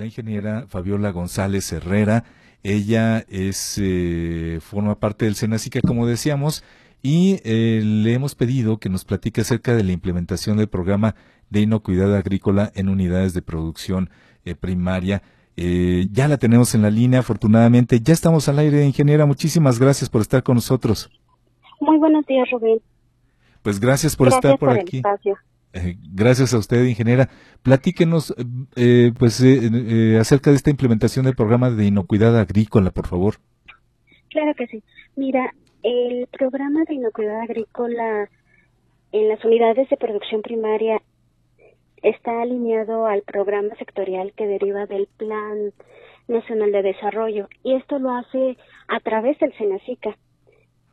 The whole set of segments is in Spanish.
la ingeniera Fabiola González Herrera. Ella es eh, forma parte del Senacica, como decíamos, y eh, le hemos pedido que nos platique acerca de la implementación del programa de inocuidad agrícola en unidades de producción eh, primaria. ya la tenemos en la línea, afortunadamente. Ya estamos al aire, ingeniera. Muchísimas gracias por estar con nosotros. Muy buenos días, Rubén. Pues gracias por estar por, aquí. Eh, gracias a usted, ingeniera. Platíquenos, eh, pues, eh, acerca de esta implementación del programa de inocuidad agrícola, por favor. Claro que sí. Mira, el programa de inocuidad agrícola en las unidades de producción primaria está alineado al programa sectorial que deriva del Plan Nacional de Desarrollo y esto lo hace a través del SENACICA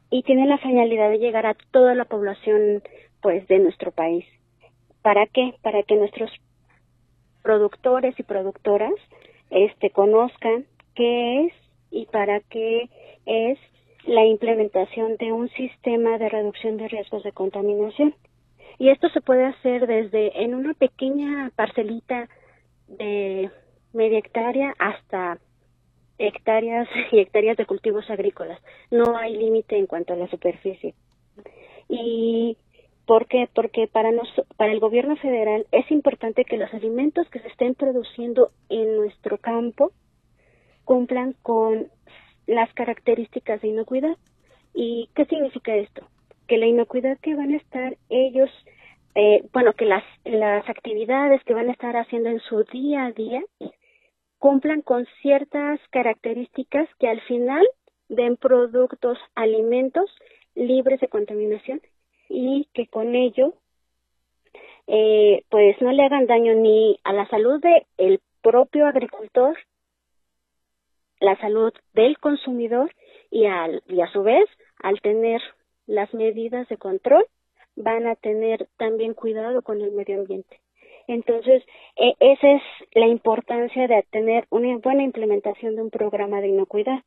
y tiene la finalidad de llegar a toda la población pues de nuestro país. ¿Para qué? Para que nuestros productores y productoras este conozcan qué es y para qué es la implementación de un sistema de reducción de riesgos de contaminación. Y esto se puede hacer desde en una pequeña parcelita de media hectárea hasta hectáreas y hectáreas de cultivos agrícolas. No hay límite en cuanto a la superficie. Y ¿Por qué? Porque para, para el gobierno federal es importante que los alimentos que se estén produciendo en nuestro campo cumplan con las características de inocuidad. ¿Y qué significa esto? Que la inocuidad que van a estar ellos, eh, bueno, que las, las actividades que van a estar haciendo en su día a día cumplan con ciertas características que al final den productos, alimentos libres de contaminación y que con ello eh, pues no le hagan daño ni a la salud del el propio agricultor, la salud del consumidor y, al, y a su vez al tener las medidas de control van a tener también cuidado con el medio ambiente. Entonces, e, esa es la importancia de tener una buena implementación de un programa de inocuidad.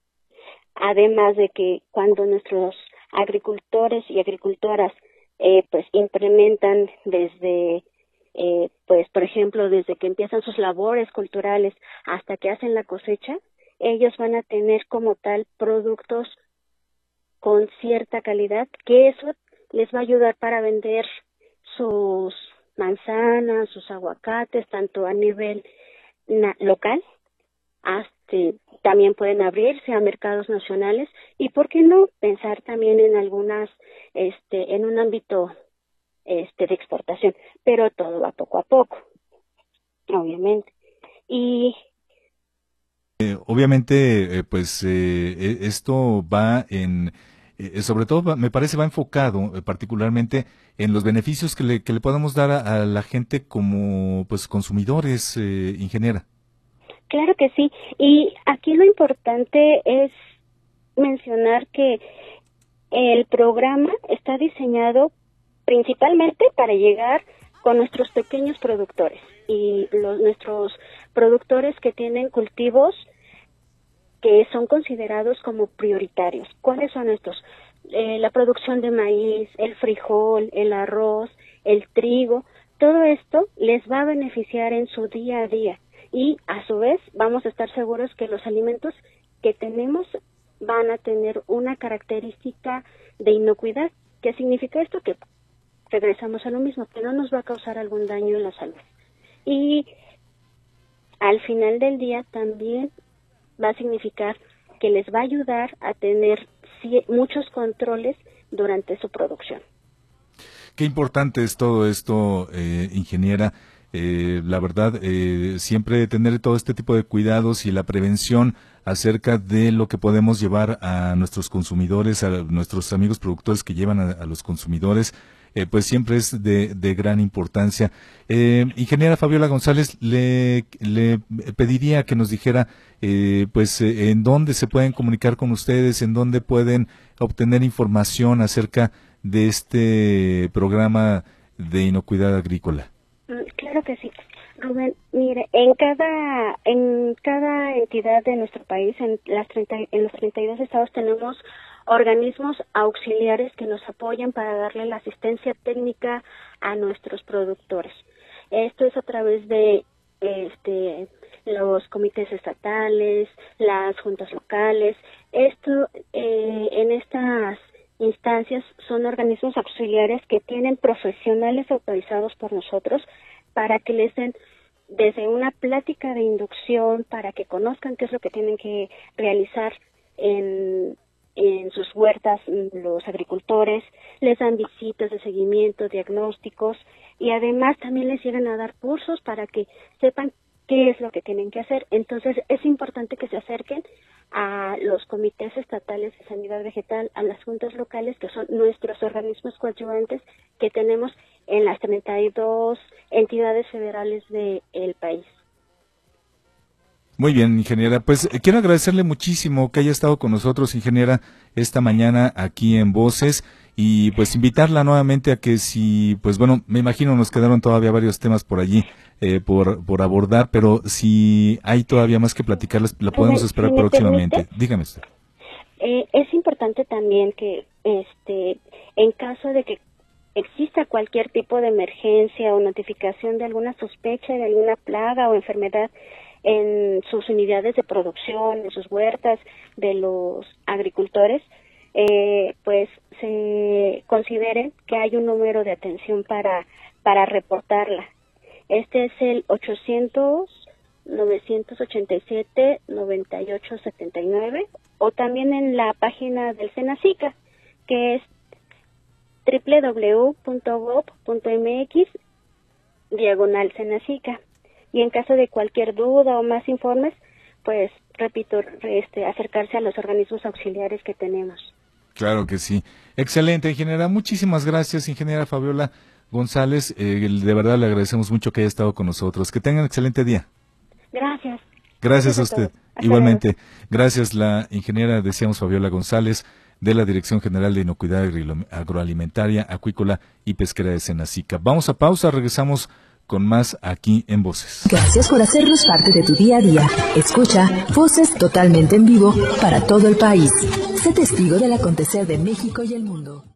Además de que cuando nuestros agricultores y agricultoras eh, pues implementan desde eh, pues por ejemplo desde que empiezan sus labores culturales hasta que hacen la cosecha ellos van a tener como tal productos con cierta calidad que eso les va a ayudar para vender sus manzanas, sus aguacates, tanto a nivel local hasta también pueden abrirse a mercados nacionales y por qué no pensar también en algunas este en un ámbito este de exportación pero todo va poco a poco obviamente. Y eh, obviamente eh, pues eh, e, esto va en sobre todo me parece va enfocado particularmente en los beneficios que le, que le podamos dar a, a la gente como pues consumidores ingeniera Claro que sí. Y aquí lo importante es mencionar que el programa está diseñado principalmente para llegar con nuestros pequeños productores y los, nuestros productores que tienen cultivos que son considerados como prioritarios. ¿Cuáles son estos? Eh, la producción de maíz, el frijol, el arroz, el trigo, todo esto les va a beneficiar en su día a día y a su vez vamos a estar seguros que los alimentos que tenemos van a tener una característica de inocuidad. ¿Qué significa esto? Que regresamos a lo mismo, que no nos va a causar algún daño en la salud. Y al final del día también va a significar que les va a ayudar a tener muchos controles durante su producción. Qué importante es todo esto, eh, ingeniera. Eh, la verdad, eh, siempre tener todo este tipo de cuidados y la prevención acerca de lo que podemos llevar a nuestros consumidores, a nuestros amigos productores que llevan a, los consumidores, eh, pues siempre es de, gran importancia. ingeniera Fabiola González, le, pediría que nos dijera, pues, en dónde se pueden comunicar con ustedes, en dónde pueden obtener información acerca de este programa de inocuidad agrícola. Claro que sí. Rubén, mire, en cada en cada entidad de nuestro país, en las 30, en los 32 estados tenemos organismos auxiliares que nos apoyan para darle la asistencia técnica a nuestros productores. Esto es a través de este los comités estatales, las juntas locales. Esto, eh, en estas instancias son organismos auxiliares que tienen profesionales autorizados por nosotros para que les den desde una plática de inducción para que conozcan qué es lo que tienen que realizar en, en sus huertas los agricultores, les dan visitas de seguimiento, diagnósticos y además también les llegan a dar cursos para que sepan qué es lo que tienen que hacer. Entonces es importante que se acerquen a los comités estatales de sanidad vegetal, a las juntas locales, que son nuestros organismos coadyuvantes que tenemos en las 32 entidades federales del país. Muy bien, ingeniera. Pues eh, quiero agradecerle muchísimo que haya estado con nosotros, ingeniera, esta mañana aquí en Voces y pues invitarla nuevamente a que si, pues bueno, me imagino nos quedaron todavía varios temas por allí eh, por, por abordar, pero si hay todavía más que platicarles, la podemos esperar próximamente. Dígame. Eh, es importante también que, este, en caso de que exista cualquier tipo de emergencia o notificación de alguna sospecha de alguna plaga o enfermedad en sus unidades de producción, en sus huertas de los agricultores, eh, pues se consideren que hay un número de atención para, para reportarla. Este es el 800 987 9879 o también en la página del Senacica que es www.gov.mx diagonal Senacica. Y en caso de cualquier duda o más informes, pues repito, este, acercarse a los organismos auxiliares que tenemos. Claro que sí. Excelente, ingeniera. Muchísimas gracias, ingeniera Fabiola González. Eh, de verdad le agradecemos mucho que haya estado con nosotros. Que tengan un excelente día. Gracias. Gracias, a usted. Igualmente. Gracias, la ingeniera, decíamos Fabiola González de la Dirección General de Inocuidad Agroalimentaria, Acuícola y Pesquera de Senacica. Vamos a pausa, regresamos con más aquí en Voces. Gracias por hacernos parte de tu día a día. Escucha Voces totalmente en vivo para todo el país. Sé testigo del acontecer de México y el mundo.